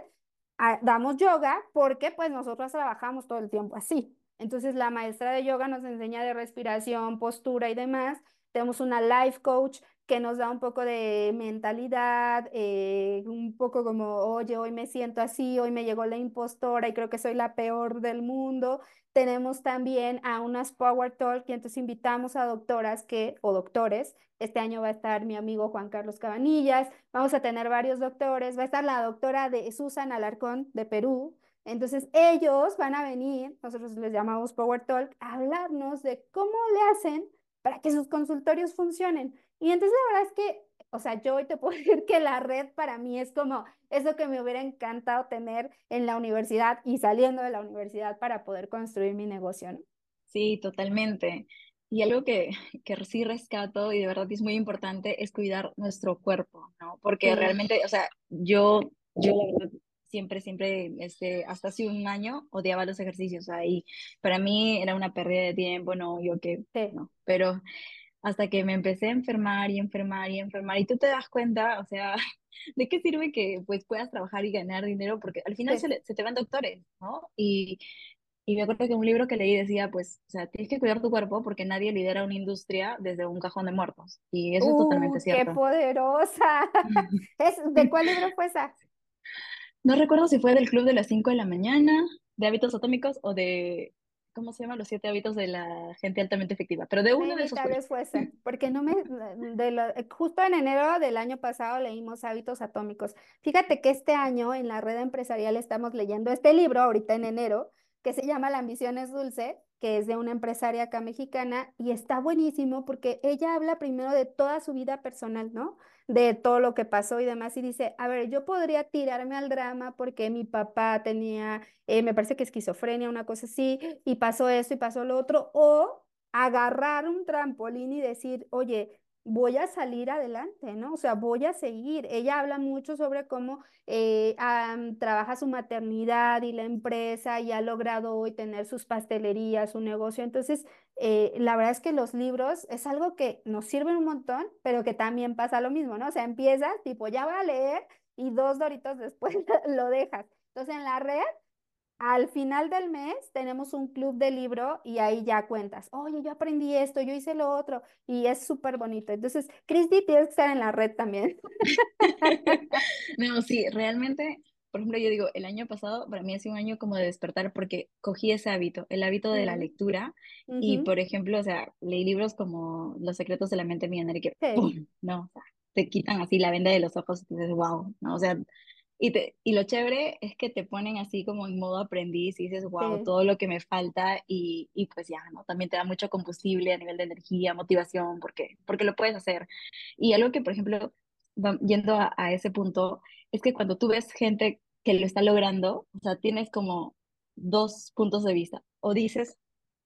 ah, damos yoga porque pues nosotras trabajamos todo el tiempo así. Entonces la maestra de yoga nos enseña de respiración, postura y demás. Tenemos una life coach que nos da un poco de mentalidad, eh, un poco como, oye, hoy me siento así, hoy me llegó la impostora y creo que soy la peor del mundo. Tenemos también a unas Power Talk y entonces invitamos a doctoras que, o doctores, este año va a estar mi amigo Juan Carlos Cabanillas, vamos a tener varios doctores, va a estar la doctora de Susan Alarcón de Perú. Entonces ellos van a venir, nosotros les llamamos Power Talk, a hablarnos de cómo le hacen para que sus consultorios funcionen. Y entonces la verdad es que, o sea, yo hoy te puedo [LAUGHS] decir que la red para mí es como eso que me hubiera encantado tener en la universidad y saliendo de la universidad para poder construir mi negocio, ¿no? Sí, totalmente. Y algo que, [LAUGHS] que sí rescato y de verdad es muy importante es cuidar nuestro cuerpo, ¿no? Porque realmente, o sea, yo, yo la verdad siempre, siempre, este, hasta hace un año odiaba los ejercicios, ahí para mí era una pérdida de tiempo, no, yo que, no, pero hasta que me empecé a enfermar y enfermar y enfermar. Y tú te das cuenta, o sea, [LAUGHS] ¿de qué sirve que pues puedas trabajar y ganar dinero? Porque al final se, se, te van doctores, ¿no? Y, y me acuerdo que un libro que leí decía, pues, o sea, tienes que cuidar tu cuerpo porque nadie lidera una industria desde un cajón de muertos. Y eso es totalmente cierto. ¡Qué poderosa! [LAUGHS] [LAUGHS] ¿De cuál libro fue esa? No recuerdo si fue del Club de las 5 de la mañana, de hábitos atómicos o de ¿cómo se llama? Los siete hábitos de la gente altamente efectiva, pero de uno de esos. Tal vez fue ese, porque no me, de justo en enero del año pasado leímos hábitos atómicos. Fíjate que este año en la red empresarial estamos leyendo este libro, ahorita en enero, que se llama La ambición es dulce, que es de una empresaria acá mexicana, y está buenísimo porque ella habla primero de toda su vida personal, ¿no? De todo lo que pasó y demás, y dice, a ver, yo podría tirarme al drama porque mi papá tenía, eh, me parece que esquizofrenia, una cosa así, y pasó esto y pasó lo otro, o agarrar un trampolín y decir, oye, voy a salir adelante, ¿no? O sea, voy a seguir. Ella habla mucho sobre cómo eh, trabaja su maternidad y la empresa y ha logrado hoy tener sus pastelerías, su negocio. Entonces, eh, la verdad es que los libros es algo que nos sirven un montón, pero que también pasa lo mismo, ¿no? O sea, empiezas, tipo, ya va a leer y dos doritos después [LAUGHS] lo dejas. Entonces, en la red al final del mes tenemos un club de libro y ahí ya cuentas, oye, yo aprendí esto, yo hice lo otro y es súper bonito. Entonces, Cristi, tienes que estar en la red también. [LAUGHS] no, sí, realmente, por ejemplo, yo digo, el año pasado para mí ha sido un año como de despertar porque cogí ese hábito, el hábito de la lectura y, por ejemplo, o sea, leí libros como Los secretos de la mente millonaria que, ¡pum! No, o sea, te quitan así la venda de los ojos y dices, wow, ¿no? O sea, y, te, y lo chévere es que te ponen así como en modo aprendiz y dices, wow, todo lo que me falta y, y, pues ya, ¿no? También te da mucho combustible a nivel de energía, motivación, porque, porque lo puedes hacer. Y algo que, por ejemplo, yendo a, a ese punto, es que cuando tú ves gente que lo está logrando, o sea, tienes como dos puntos de vista. O dices,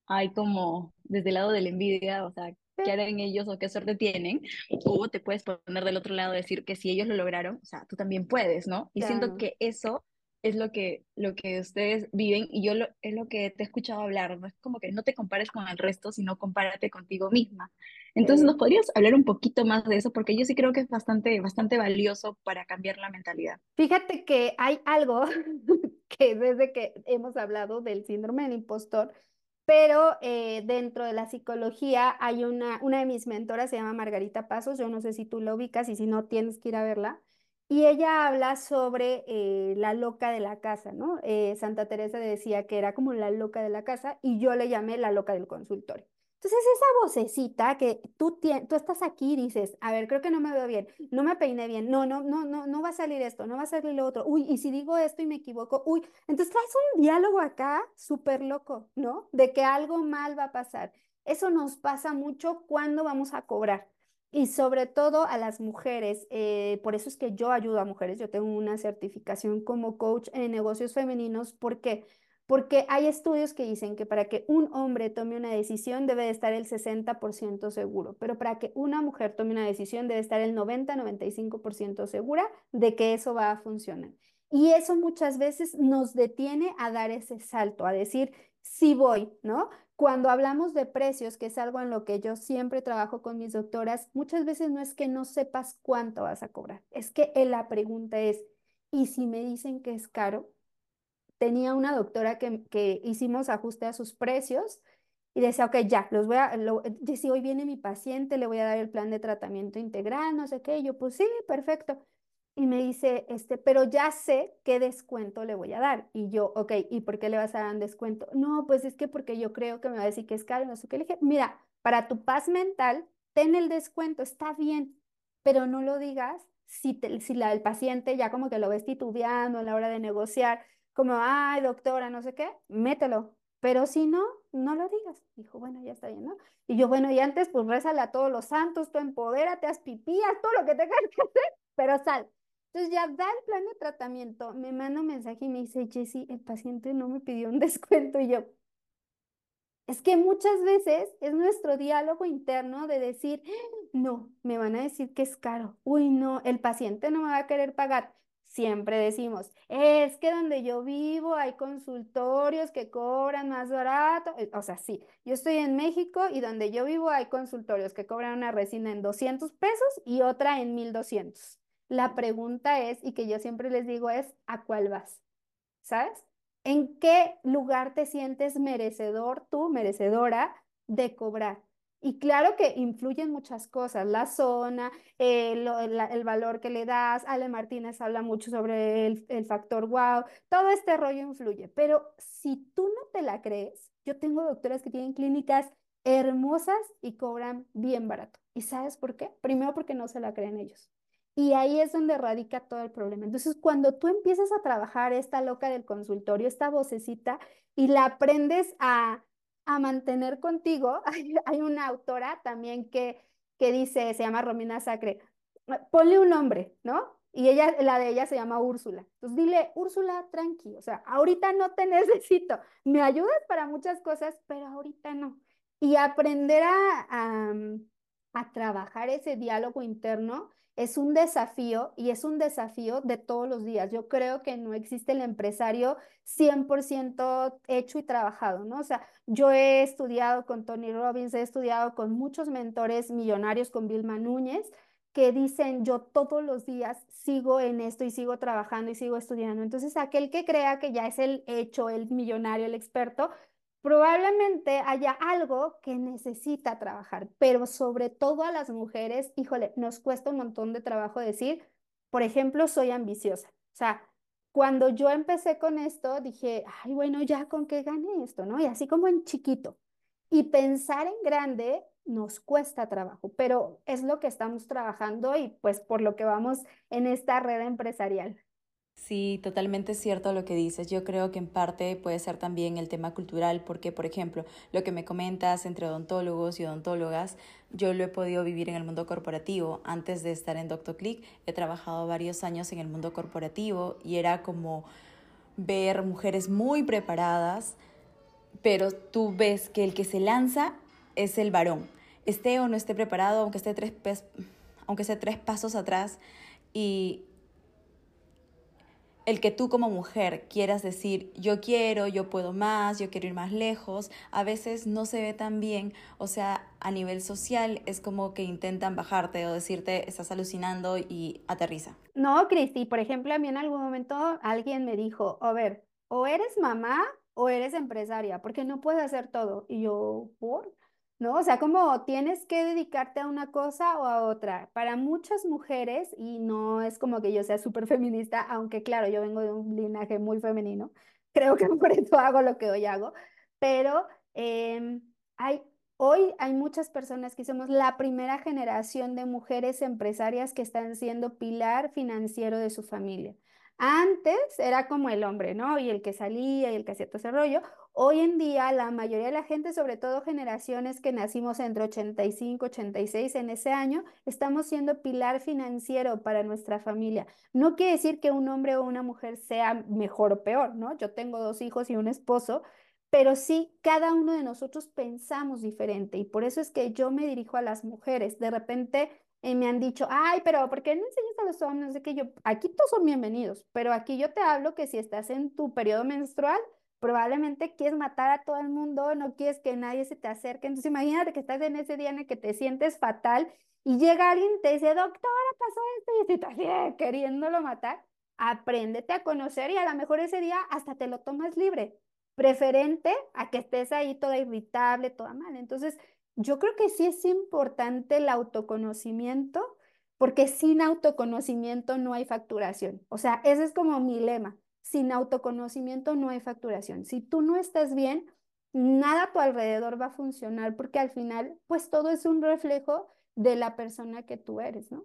hay como desde el lado de la envidia, o sea, qué harán ellos o qué suerte tienen, o te puedes poner del otro lado y decir que si ellos lo lograron, o sea, tú también puedes, ¿no? Y siento que eso es lo que, lo que ustedes viven y yo lo, es lo que te he escuchado hablar, ¿no? Es como que no te compares con el resto, sino compárate contigo misma. Entonces, ¿nos podrías hablar un poquito más de eso? Porque yo sí creo que es bastante, bastante valioso para cambiar la mentalidad. Fíjate que hay algo [LAUGHS] que desde que hemos hablado del síndrome del impostor, pero eh, dentro de la psicología hay una, una de mis mentoras, se llama Margarita Pasos, yo no sé si tú la ubicas y si no tienes que ir a verla, y ella habla sobre eh, la loca de la casa, ¿no? Eh, Santa Teresa decía que era como la loca de la casa y yo le llamé la loca del consultorio. Entonces esa vocecita que tú, tú estás aquí y dices, a ver, creo que no me veo bien, no me peiné bien, no, no, no, no, no va a salir esto, no va a salir lo otro, uy, y si digo esto y me equivoco, uy, entonces traes un diálogo acá súper loco, ¿no? De que algo mal va a pasar. Eso nos pasa mucho cuando vamos a cobrar. Y sobre todo a las mujeres, eh, por eso es que yo ayudo a mujeres, yo tengo una certificación como coach en negocios femeninos, ¿por qué? Porque hay estudios que dicen que para que un hombre tome una decisión debe de estar el 60% seguro, pero para que una mujer tome una decisión debe estar el 90-95% segura de que eso va a funcionar. Y eso muchas veces nos detiene a dar ese salto, a decir, sí voy, ¿no? Cuando hablamos de precios, que es algo en lo que yo siempre trabajo con mis doctoras, muchas veces no es que no sepas cuánto vas a cobrar, es que la pregunta es, ¿y si me dicen que es caro? Tenía una doctora que, hicimos ajuste a sus precios y decía, ok, ya, los voy a, lo, si hoy viene mi paciente, le voy a dar el plan de tratamiento integral, no sé qué, y yo, pues sí, perfecto. Y me dice, este, pero ya sé qué descuento le voy a dar. Y yo, ok, ¿y por qué le vas a dar un descuento? No, pues es que porque yo creo que me va a decir que es caro, no sé qué. Le dije, mira, para tu paz mental, ten el descuento, está bien, pero no lo digas si, si la, el paciente ya como que lo ves titubeando a la hora de negociar, como, ay, doctora, no sé qué, mételo. Pero si no, no lo digas. Dijo, bueno, ya está bien, ¿no? Y yo, bueno, y antes, pues rézale a todos los santos, tú empodérate, haz pipí, haz todo lo que tengas que hacer, pero sal. Entonces ya da el plan de tratamiento, me manda un mensaje y me dice, Jessy, el paciente no me pidió un [LAUGHS] descuento. Y yo, es que muchas veces es nuestro diálogo interno de decir, no, me van a decir que es caro. Uy, no, el paciente no me va a querer pagar. Siempre decimos, es que donde yo vivo hay consultorios que cobran más barato. Eh, o sea, sí, yo estoy en México y donde yo vivo hay consultorios que cobran una resina en 200 pesos y otra en 1200. La pregunta es, y que yo siempre les digo, es, ¿a cuál vas? ¿Sabes? ¿En qué lugar te sientes merecedor tú, merecedora de cobrar? Y claro que influyen muchas cosas, la zona, eh, el, valor que le das. Ale Martínez habla mucho sobre el, el, factor wow, todo este rollo influye. Pero si tú no te la crees, yo tengo doctoras que tienen clínicas hermosas y cobran bien barato. ¿Y sabes por qué? Primero porque no se la creen ellos. Y ahí es donde radica todo el problema. Entonces, cuando tú empiezas a trabajar esta loca del consultorio, esta vocecita, y la aprendes a, a mantener contigo, [LAUGHS] hay, una autora también que, que dice, se llama Romina Sacre, ponle un nombre, ¿no? Y ella, la de ella se llama Úrsula. Entonces dile, Úrsula, tranqui, o sea, ahorita no te [LAUGHS] necesito. Me ayudas para muchas cosas, pero ahorita no. Y aprender a, a, a trabajar ese diálogo interno es un desafío y es un desafío de todos los días. Yo creo que no existe el empresario 100% hecho y trabajado, ¿no? O sea, yo he estudiado con Tony Robbins, he estudiado con muchos mentores millonarios, con Vilma Núñez, que dicen, yo todos los días sigo en esto y sigo trabajando y sigo estudiando. Entonces, aquel que crea que ya es el hecho, el millonario, el experto, probablemente haya algo que necesita trabajar, pero sobre todo a las mujeres, híjole, nos cuesta un montón de trabajo decir, por ejemplo, soy ambiciosa. O sea, cuando yo empecé con esto, dije, ay, bueno, ya con qué gane esto, ¿no? Y así como en chiquito. Y pensar en grande nos cuesta trabajo, pero es lo que estamos trabajando y pues por lo que vamos en esta red empresarial. Sí, totalmente cierto lo que dices. Yo creo que en parte puede ser también el tema cultural, porque, por ejemplo, lo que me comentas entre odontólogos y odontólogas, yo lo he podido vivir en el mundo corporativo. Antes de estar en DoctorClick, he trabajado varios años en el mundo corporativo y era como ver mujeres muy preparadas, pero tú ves que el que se lanza es el varón. Esté o no esté preparado, aunque esté tres, aunque esté tres pasos atrás, y el que tú como mujer quieras decir, yo quiero, yo puedo más, yo quiero ir más lejos, a veces no se ve tan bien, o sea, a nivel social es como que intentan bajarte o decirte, estás alucinando y aterriza. No, Cristi, por ejemplo, a mí en algún momento alguien me dijo, a ver, o eres mamá o eres empresaria, porque no puedes hacer todo. Y yo, ¿por? ¿No? O sea, como tienes que dedicarte a una cosa o a otra. Para muchas mujeres, y no es como que yo sea súper feminista, aunque claro, yo vengo de un linaje muy femenino, [LAUGHS] creo que por eso hago lo que hoy hago, pero em, hay, hoy hay muchas personas que somos la primera generación de mujeres empresarias que están siendo pilar financiero de su familia. Antes era como el hombre, ¿no? Y el que salía y el que hacía todo ese rollo. Hoy en día, la mayoría de la gente, sobre todo generaciones que nacimos entre 85, 86 en ese año, estamos siendo pilar financiero para nuestra familia. No quiere decir que un hombre o una mujer sea mejor o peor, ¿no? Yo tengo dos hijos y un esposo, pero sí, cada uno de nosotros pensamos diferente y por eso es que yo me dirijo a las mujeres. De repente y me han dicho, ay, pero ¿por qué no enseñas a los hombres? De que yo, aquí todos son bienvenidos, pero aquí yo te hablo que si estás en tu periodo menstrual, probablemente quieres matar a todo el mundo, no quieres que nadie se te acerque. Entonces imagínate que estás en ese día en el que te sientes fatal y llega alguien y te dice, doctora, pasó esto y estás así queriéndolo matar. apréndete a conocer y a lo mejor ese día hasta te lo tomas libre, preferente a que estés ahí toda irritable, toda mal. Entonces, yo creo que sí es importante el autoconocimiento, porque sin autoconocimiento no hay facturación. O sea, ese es como mi lema. Sin autoconocimiento no hay facturación. Si tú no estás bien, nada a tu alrededor va a funcionar, porque al final, pues todo es un reflejo de la persona que tú eres, ¿no?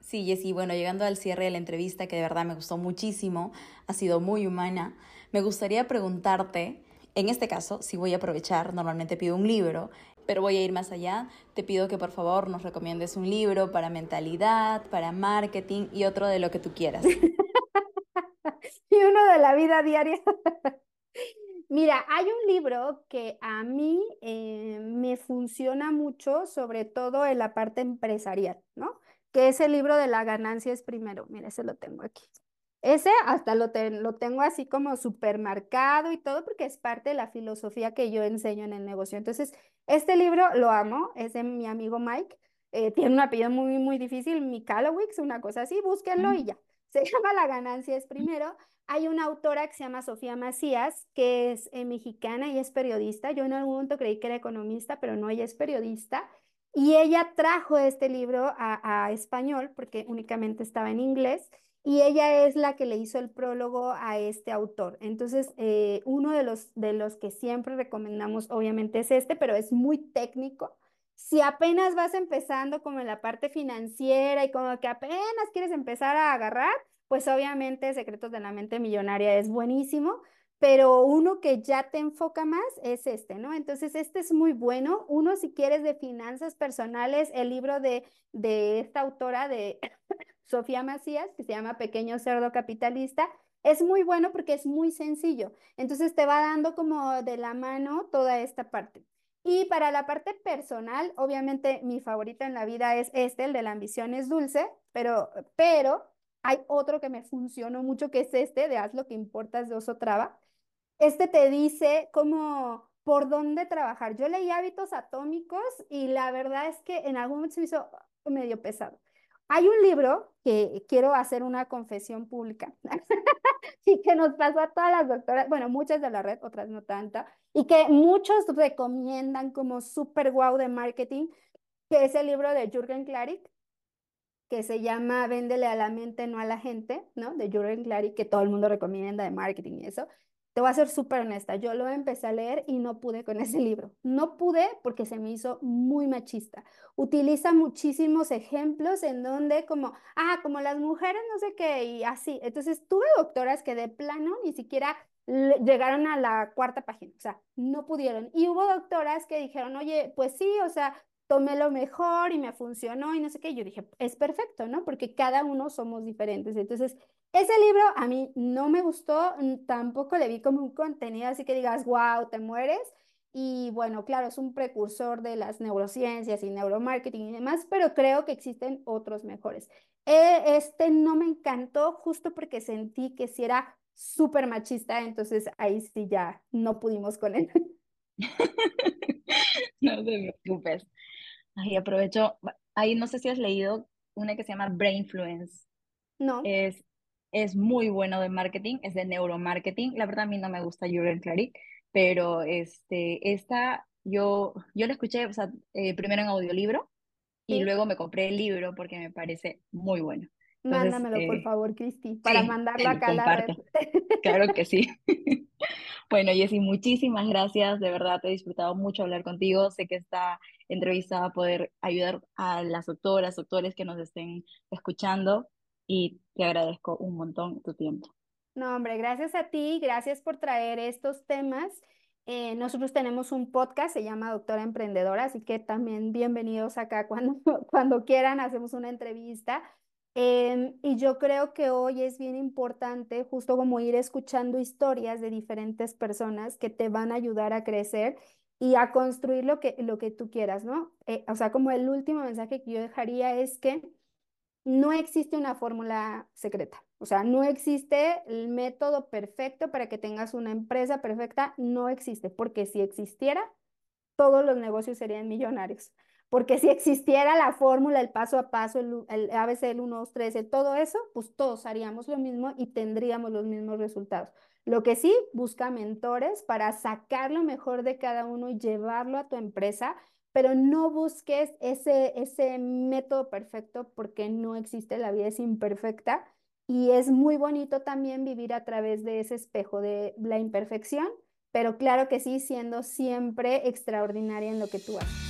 Sí, Jessy, bueno, llegando al cierre de la entrevista, que de verdad me gustó muchísimo, ha sido muy humana, me gustaría preguntarte, en este caso, si voy a aprovechar, normalmente pido un libro, pero voy a ir más allá, te pido que por favor nos recomiendes un libro para mentalidad, para marketing y otro de lo que tú quieras. [LAUGHS] [LAUGHS] y uno de la vida diaria. [LAUGHS] Mira, hay un libro que a mí eh, me funciona mucho, sobre todo en la parte empresarial, ¿no? Que es el libro de la ganancia es primero. Mira, ese lo tengo aquí. Ese hasta lo, lo tengo así como supermercado y todo porque es parte de la filosofía que yo enseño en el negocio. Entonces, este libro lo amo, es de mi amigo Mike. Eh, tiene un apellido muy, muy difícil, Mikalowicz, una cosa así, búsquenlo y ya. Se [LAUGHS] llama La ganancia es primero. Hay una autora que se llama Sofía Macías, que es eh, mexicana y es periodista. Yo en algún momento creí que era economista, pero no, ella es periodista. Y ella trajo este libro a, español porque únicamente estaba en inglés y ella es la que le hizo el prólogo a este autor. Entonces, eh, uno de los, de los que siempre recomendamos, obviamente, es este, pero es muy técnico. Si apenas vas empezando como en la parte financiera y como que apenas quieres empezar a agarrar, pues obviamente Secretos de la Mente Millonaria es buenísimo, pero uno que ya te enfoca más es este, ¿no? Entonces, este es muy bueno. Uno, si quieres, de finanzas personales, el libro de, de esta autora de [COUGHS] Sofía Macías, que se llama Pequeño Cerdo Capitalista, es muy bueno porque es muy sencillo. Entonces, te va dando como de la mano toda esta parte. Y para la parte personal, obviamente mi favorita en la vida es este, el de la ambición es dulce, pero, pero hay otro que me funcionó mucho que es este, de haz lo que importas de Oso Traba. Este te dice cómo, por dónde trabajar. Yo leí hábitos atómicos y la verdad es que en algún momento se me hizo medio pesado. Hay un libro que quiero hacer una confesión pública [LAUGHS] y que nos pasó a todas las doctoras, bueno, muchas de la red, otras no tanta, y que muchos recomiendan como super guau de marketing, que es el libro de Jürgen Klarik, que se llama Véndele a la mente, no a la gente, ¿no? De Jürgen Klarik, que todo el mundo recomienda de marketing y eso. Te voy a ser súper honesta, yo lo empecé a leer y no pude con ese libro. No pude porque se me hizo muy machista. Utiliza muchísimos ejemplos en donde como, ah, como las mujeres no sé qué y así. Entonces tuve doctoras que de plano ni siquiera llegaron a la cuarta página, o sea, no pudieron. Y hubo doctoras que dijeron, oye, pues sí, o sea, tomé lo mejor y me funcionó y no sé qué. Yo dije, es perfecto, ¿no? Porque cada uno somos diferentes. Entonces, ese libro a mí no me gustó, tampoco le vi como un contenido así que digas, wow, te mueres. Y bueno, claro, es un precursor de las neurociencias y neuromarketing y demás, pero creo que existen otros mejores. E, este no me encantó justo porque sentí que si era súper machista, entonces ahí sí ya no pudimos con él. [LAUGHS] no te preocupes. Ahí aprovecho, ahí no sé si has leído una que se llama Brainfluence. No. Es, es muy bueno de marketing, es de neuromarketing. La verdad a mí no me gusta Jürgen Klarik, pero este, esta yo, yo la escuché o sea, eh, primero en audiolibro y luego me compré el libro porque me parece muy bueno. Mándamelo, por eh, favor, Cristi, para mandarlo acá a la red. Claro que sí. [LAUGHS] Bueno, Jessy, muchísimas gracias. De verdad, te he disfrutado mucho hablar contigo. Sé que esta entrevista va a poder ayudar a las doctoras, doctores que nos estén escuchando y te agradezco un montón tu tiempo. No, hombre, gracias a ti, gracias por traer estos temas. Eh, nosotros tenemos un podcast, se llama Doctora Emprendedora, así que también bienvenidos acá [LAUGHS] cuando, cuando quieran, hacemos una entrevista. Em, y yo creo que hoy es bien importante justo como ir escuchando historias de diferentes personas que te van a ayudar a crecer y a construir lo que, lo que tú quieras, ¿no? Eh, o sea, como el último mensaje que yo dejaría es que no existe una fórmula secreta, o sea, no existe el método perfecto para que tengas una empresa perfecta, no existe, porque si existiera, todos los negocios serían millonarios porque si existiera la fórmula, el paso a paso, el, el ABC, el 1, 2, 3, todo eso, pues todos haríamos lo mismo y tendríamos los mismos resultados. Lo que sí, busca mentores para sacar lo mejor de cada uno y llevarlo a tu empresa, pero no busques ese, ese método perfecto porque no existe, la vida es imperfecta y es muy bonito también vivir a través de ese espejo de la imperfección, pero claro que sí, siendo siempre extraordinaria en lo que tú haces.